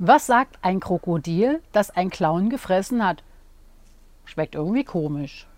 Was sagt ein Krokodil, das ein Clown gefressen hat? Schmeckt irgendwie komisch.